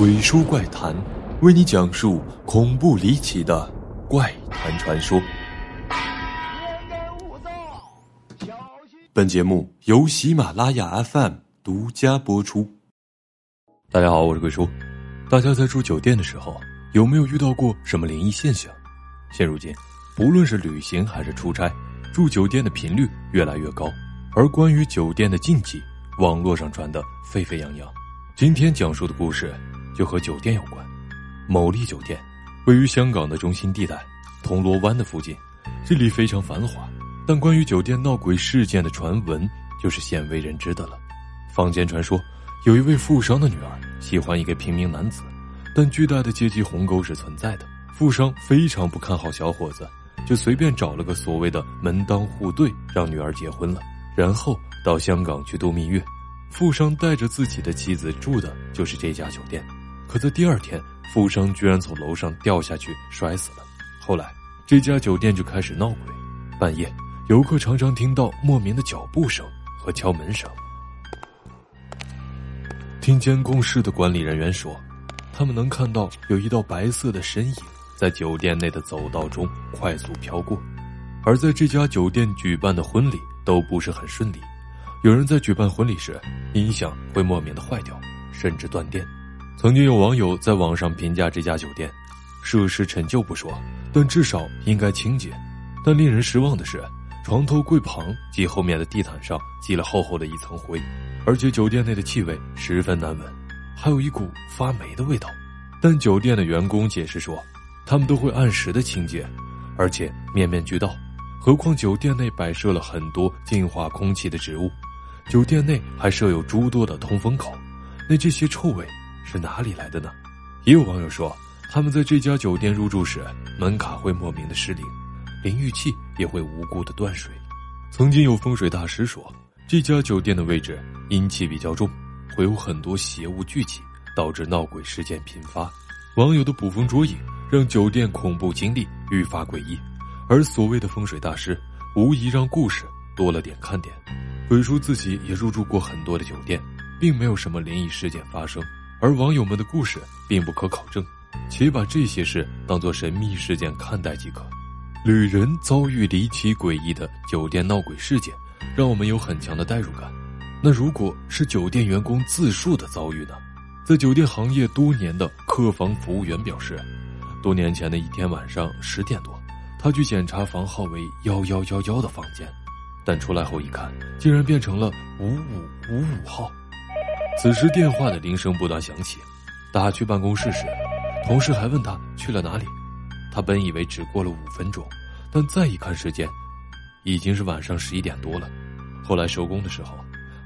鬼叔怪谈，为你讲述恐怖离奇的怪谈传说。本节目由喜马拉雅 FM 独家播出。大家好，我是鬼叔。大家在住酒店的时候，有没有遇到过什么灵异现象？现如今，不论是旅行还是出差，住酒店的频率越来越高，而关于酒店的禁忌，网络上传的沸沸扬扬。今天讲述的故事。就和酒店有关，某丽酒店位于香港的中心地带，铜锣湾的附近，这里非常繁华。但关于酒店闹鬼事件的传闻，就是鲜为人知的了。坊间传说，有一位富商的女儿喜欢一个平民男子，但巨大的阶级鸿沟是存在的。富商非常不看好小伙子，就随便找了个所谓的门当户对，让女儿结婚了，然后到香港去度蜜月。富商带着自己的妻子住的就是这家酒店。可在第二天，富商居然从楼上掉下去摔死了。后来，这家酒店就开始闹鬼。半夜，游客常常听到莫名的脚步声和敲门声。听监控室的管理人员说，他们能看到有一道白色的身影在酒店内的走道中快速飘过。而在这家酒店举办的婚礼都不是很顺利，有人在举办婚礼时，音响会莫名的坏掉，甚至断电。曾经有网友在网上评价这家酒店，设施陈旧不说，但至少应该清洁。但令人失望的是，床头柜旁及后面的地毯上积了厚厚的一层灰，而且酒店内的气味十分难闻，还有一股发霉的味道。但酒店的员工解释说，他们都会按时的清洁，而且面面俱到。何况酒店内摆设了很多净化空气的植物，酒店内还设有诸多的通风口，那这些臭味。是哪里来的呢？也有网友说，他们在这家酒店入住时，门卡会莫名的失灵，淋浴器也会无故的断水。曾经有风水大师说，这家酒店的位置阴气比较重，会有很多邪物聚集，导致闹鬼事件频发。网友的捕风捉影，让酒店恐怖经历愈发诡异。而所谓的风水大师，无疑让故事多了点看点。鬼叔自己也入住过很多的酒店，并没有什么灵异事件发生。而网友们的故事并不可考证，且把这些事当作神秘事件看待即可。旅人遭遇离奇诡异的酒店闹鬼事件，让我们有很强的代入感。那如果是酒店员工自述的遭遇呢？在酒店行业多年的客房服务员表示，多年前的一天晚上十点多，他去检查房号为幺幺幺幺的房间，但出来后一看，竟然变成了五五五五号。此时电话的铃声不断响起，打去办公室时，同事还问他去了哪里。他本以为只过了五分钟，但再一看时间，已经是晚上十一点多了。后来收工的时候，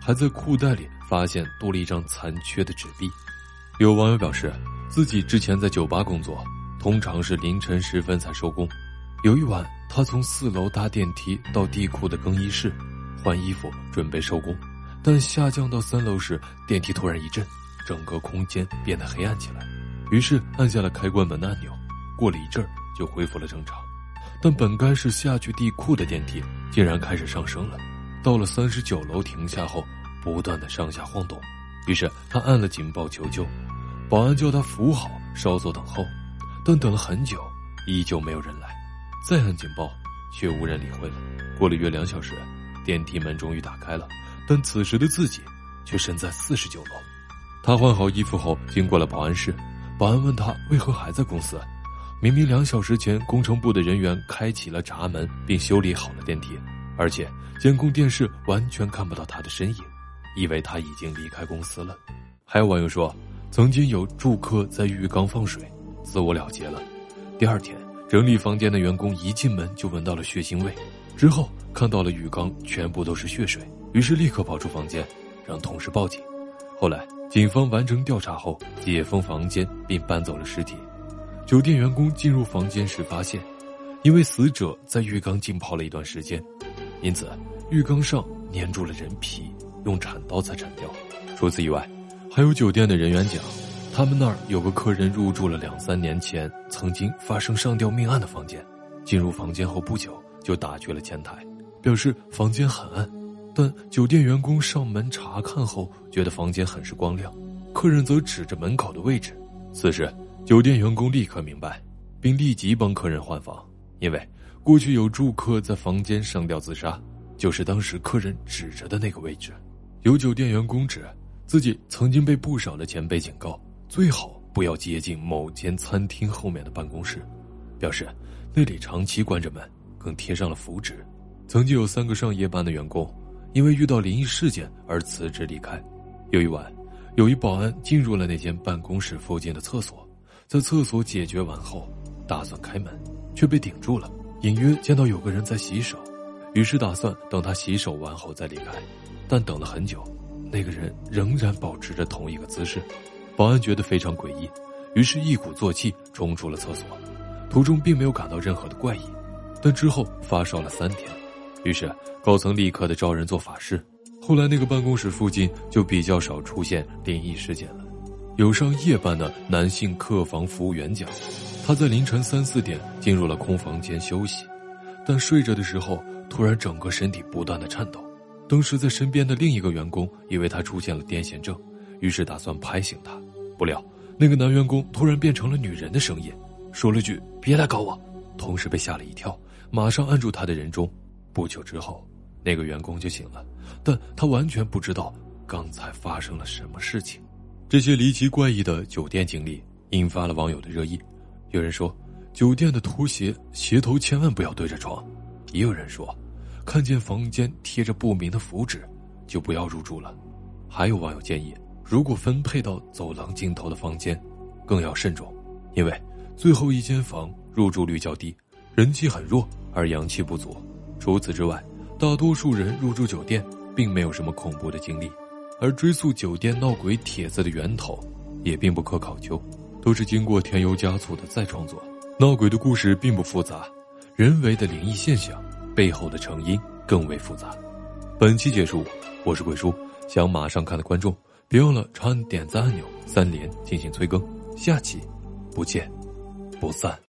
还在裤袋里发现多了一张残缺的纸币。有网友表示，自己之前在酒吧工作，通常是凌晨时分才收工。有一晚，他从四楼搭电梯到地库的更衣室，换衣服准备收工。但下降到三楼时，电梯突然一震，整个空间变得黑暗起来。于是按下了开关门的按钮，过了一阵儿就恢复了正常。但本该是下去地库的电梯，竟然开始上升了。到了三十九楼停下后，不断的上下晃动。于是他按了警报求救，保安叫他扶好，稍作等候。但等了很久，依旧没有人来。再按警报，却无人理会了。过了约两小时，电梯门终于打开了。但此时的自己却身在四十九楼。他换好衣服后，经过了保安室。保安问他为何还在公司？明明两小时前工程部的人员开启了闸门并修理好了电梯，而且监控电视完全看不到他的身影，以为他已经离开公司了。还有网友说，曾经有住客在浴缸放水，自我了结了。第二天，整理房间的员工一进门就闻到了血腥味，之后看到了浴缸全部都是血水。于是立刻跑出房间，让同事报警。后来警方完成调查后，解封房间并搬走了尸体。酒店员工进入房间时发现，因为死者在浴缸浸泡了一段时间，因此浴缸上粘住了人皮，用铲刀才铲掉。除此以外，还有酒店的人员讲，他们那儿有个客人入住了两三年前曾经发生上吊命案的房间，进入房间后不久就打去了前台，表示房间很暗。但酒店员工上门查看后，觉得房间很是光亮，客人则指着门口的位置此时，酒店员工立刻明白，并立即帮客人换房，因为过去有住客在房间上吊自杀，就是当时客人指着的那个位置。有酒店员工指自己曾经被不少的前辈警告，最好不要接近某间餐厅后面的办公室，表示那里长期关着门，更贴上了符纸。曾经有三个上夜班的员工，因为遇到灵异事件而辞职离开。有一晚，有一保安进入了那间办公室附近的厕所，在厕所解决完后，打算开门，却被顶住了。隐约见到有个人在洗手，于是打算等他洗手完后再离开。但等了很久，那个人仍然保持着同一个姿势，保安觉得非常诡异，于是一鼓作气冲出了厕所。途中并没有感到任何的怪异，但之后发烧了三天，于是高层立刻的招人做法事。后来那个办公室附近就比较少出现灵异事件了。有上夜班的男性客房服务员讲，他在凌晨三四点进入了空房间休息，但睡着的时候突然整个身体不断的颤抖。当时在身边的另一个员工以为他出现了癫痫症，于是打算拍醒他，不料那个男员工突然变成了女人的声音，说了句“别来搞我”，同时被吓了一跳，马上按住他的人中。不久之后，那个员工就醒了，但他完全不知道刚才发生了什么事情。这些离奇怪异的酒店经历引发了网友的热议，有人说酒店的拖鞋鞋头千万不要对着床，也有人说。看见房间贴着不明的符纸，就不要入住了。还有网友建议，如果分配到走廊尽头的房间，更要慎重，因为最后一间房入住率较低，人气很弱，而阳气不足。除此之外，大多数人入住酒店并没有什么恐怖的经历，而追溯酒店闹鬼帖子的源头，也并不可考究，都是经过添油加醋的再创作。闹鬼的故事并不复杂，人为的灵异现象。背后的成因更为复杂。本期结束，我是鬼叔，想马上看的观众别忘了长按点赞按钮三连进行催更，下期不见不散。